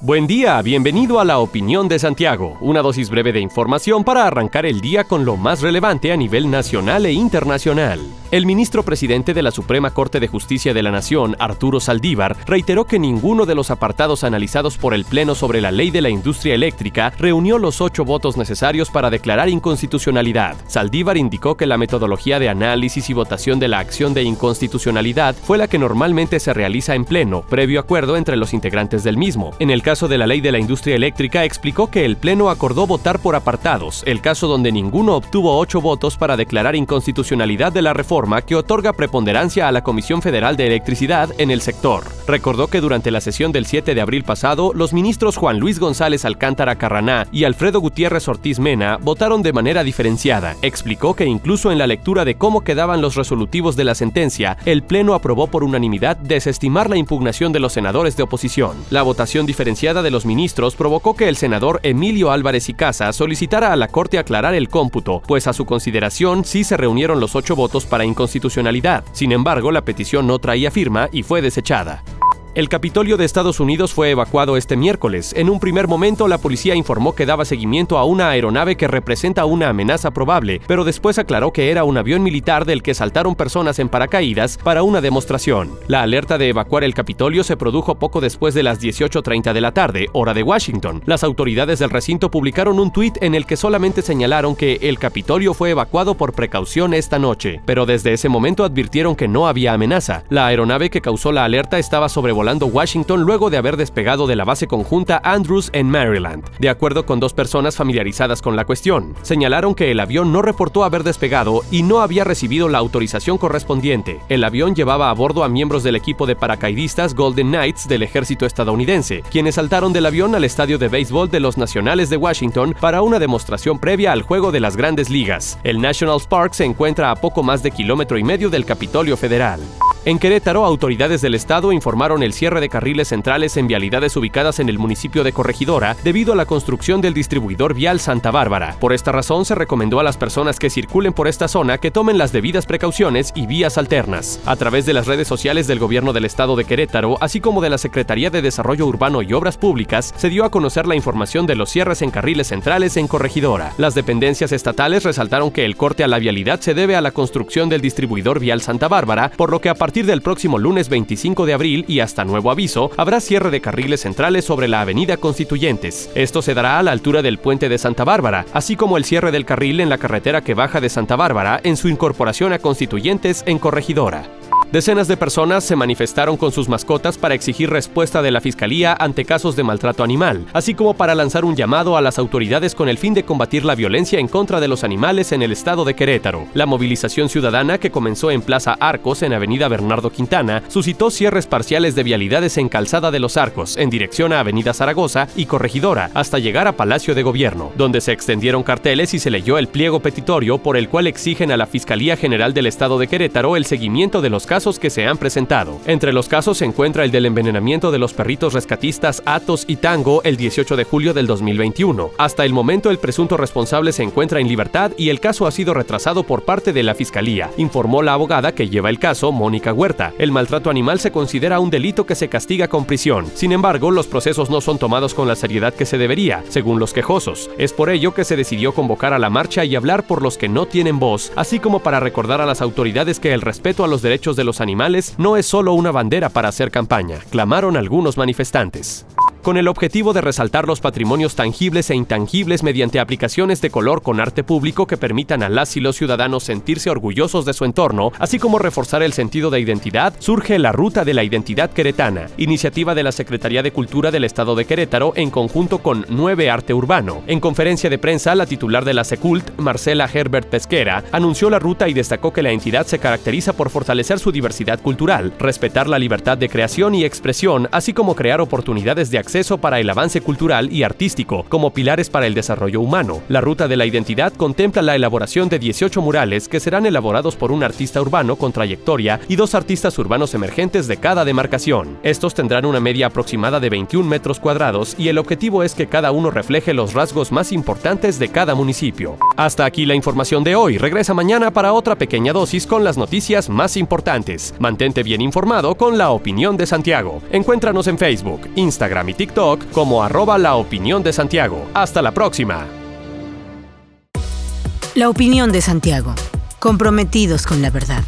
Buen día, bienvenido a la opinión de Santiago, una dosis breve de información para arrancar el día con lo más relevante a nivel nacional e internacional. El ministro presidente de la Suprema Corte de Justicia de la Nación, Arturo Saldívar, reiteró que ninguno de los apartados analizados por el Pleno sobre la ley de la industria eléctrica reunió los ocho votos necesarios para declarar inconstitucionalidad. Saldívar indicó que la metodología de análisis y votación de la acción de inconstitucionalidad fue la que normalmente se realiza en Pleno, previo acuerdo entre los integrantes del mismo. En el caso de la ley de la industria eléctrica, explicó que el Pleno acordó votar por apartados, el caso donde ninguno obtuvo ocho votos para declarar inconstitucionalidad de la reforma que otorga preponderancia a la Comisión Federal de Electricidad en el sector. Recordó que durante la sesión del 7 de abril pasado, los ministros Juan Luis González Alcántara Carraná y Alfredo Gutiérrez Ortiz Mena votaron de manera diferenciada. Explicó que incluso en la lectura de cómo quedaban los resolutivos de la sentencia, el Pleno aprobó por unanimidad desestimar la impugnación de los senadores de oposición. La votación diferenciada de los ministros provocó que el senador Emilio Álvarez y Casa solicitara a la Corte aclarar el cómputo, pues a su consideración sí se reunieron los ocho votos para inconstitucionalidad. Sin embargo, la petición no traía firma y fue desechada. El Capitolio de Estados Unidos fue evacuado este miércoles. En un primer momento, la policía informó que daba seguimiento a una aeronave que representa una amenaza probable, pero después aclaró que era un avión militar del que saltaron personas en paracaídas para una demostración. La alerta de evacuar el Capitolio se produjo poco después de las 18.30 de la tarde, hora de Washington. Las autoridades del recinto publicaron un tuit en el que solamente señalaron que el Capitolio fue evacuado por precaución esta noche, pero desde ese momento advirtieron que no había amenaza. La aeronave que causó la alerta estaba sobrevolando Washington luego de haber despegado de la base conjunta Andrews en Maryland, de acuerdo con dos personas familiarizadas con la cuestión. Señalaron que el avión no reportó haber despegado y no había recibido la autorización correspondiente. El avión llevaba a bordo a miembros del equipo de paracaidistas Golden Knights del ejército estadounidense, quienes saltaron del avión al estadio de béisbol de los Nacionales de Washington para una demostración previa al juego de las grandes ligas. El National Park se encuentra a poco más de kilómetro y medio del Capitolio Federal. En Querétaro, autoridades del estado informaron el cierre de carriles centrales en vialidades ubicadas en el municipio de Corregidora debido a la construcción del distribuidor vial Santa Bárbara. Por esta razón se recomendó a las personas que circulen por esta zona que tomen las debidas precauciones y vías alternas. A través de las redes sociales del gobierno del estado de Querétaro, así como de la Secretaría de Desarrollo Urbano y Obras Públicas, se dio a conocer la información de los cierres en carriles centrales en Corregidora. Las dependencias estatales resaltaron que el corte a la vialidad se debe a la construcción del distribuidor vial Santa Bárbara, por lo que a partir del próximo lunes 25 de abril y hasta nuevo aviso, habrá cierre de carriles centrales sobre la avenida Constituyentes. Esto se dará a la altura del puente de Santa Bárbara, así como el cierre del carril en la carretera que baja de Santa Bárbara en su incorporación a Constituyentes en Corregidora. Decenas de personas se manifestaron con sus mascotas para exigir respuesta de la Fiscalía ante casos de maltrato animal, así como para lanzar un llamado a las autoridades con el fin de combatir la violencia en contra de los animales en el estado de Querétaro. La movilización ciudadana que comenzó en Plaza Arcos en Avenida Bernardo Quintana suscitó cierres parciales de vialidades en Calzada de los Arcos en dirección a Avenida Zaragoza y Corregidora hasta llegar a Palacio de Gobierno, donde se extendieron carteles y se leyó el pliego petitorio por el cual exigen a la Fiscalía General del Estado de Querétaro el seguimiento de los casos que se han presentado. Entre los casos se encuentra el del envenenamiento de los perritos rescatistas Atos y Tango el 18 de julio del 2021. Hasta el momento el presunto responsable se encuentra en libertad y el caso ha sido retrasado por parte de la Fiscalía, informó la abogada que lleva el caso, Mónica Huerta. El maltrato animal se considera un delito que se castiga con prisión. Sin embargo, los procesos no son tomados con la seriedad que se debería, según los quejosos. Es por ello que se decidió convocar a la marcha y hablar por los que no tienen voz, así como para recordar a las autoridades que el respeto a los derechos de los animales no es solo una bandera para hacer campaña, clamaron algunos manifestantes con el objetivo de resaltar los patrimonios tangibles e intangibles mediante aplicaciones de color con arte público que permitan a las y los ciudadanos sentirse orgullosos de su entorno, así como reforzar el sentido de identidad, surge la Ruta de la Identidad Queretana, iniciativa de la Secretaría de Cultura del Estado de Querétaro en conjunto con 9 Arte Urbano. En conferencia de prensa, la titular de la Secult, Marcela Herbert Pesquera, anunció la ruta y destacó que la entidad se caracteriza por fortalecer su diversidad cultural, respetar la libertad de creación y expresión, así como crear oportunidades de acceso acceso para el avance cultural y artístico como pilares para el desarrollo humano. La ruta de la identidad contempla la elaboración de 18 murales que serán elaborados por un artista urbano con trayectoria y dos artistas urbanos emergentes de cada demarcación. Estos tendrán una media aproximada de 21 metros cuadrados y el objetivo es que cada uno refleje los rasgos más importantes de cada municipio. Hasta aquí la información de hoy. Regresa mañana para otra pequeña dosis con las noticias más importantes. Mantente bien informado con la opinión de Santiago. Encuéntranos en Facebook, Instagram y TikTok como arroba la opinión de Santiago. Hasta la próxima. La opinión de Santiago. Comprometidos con la verdad.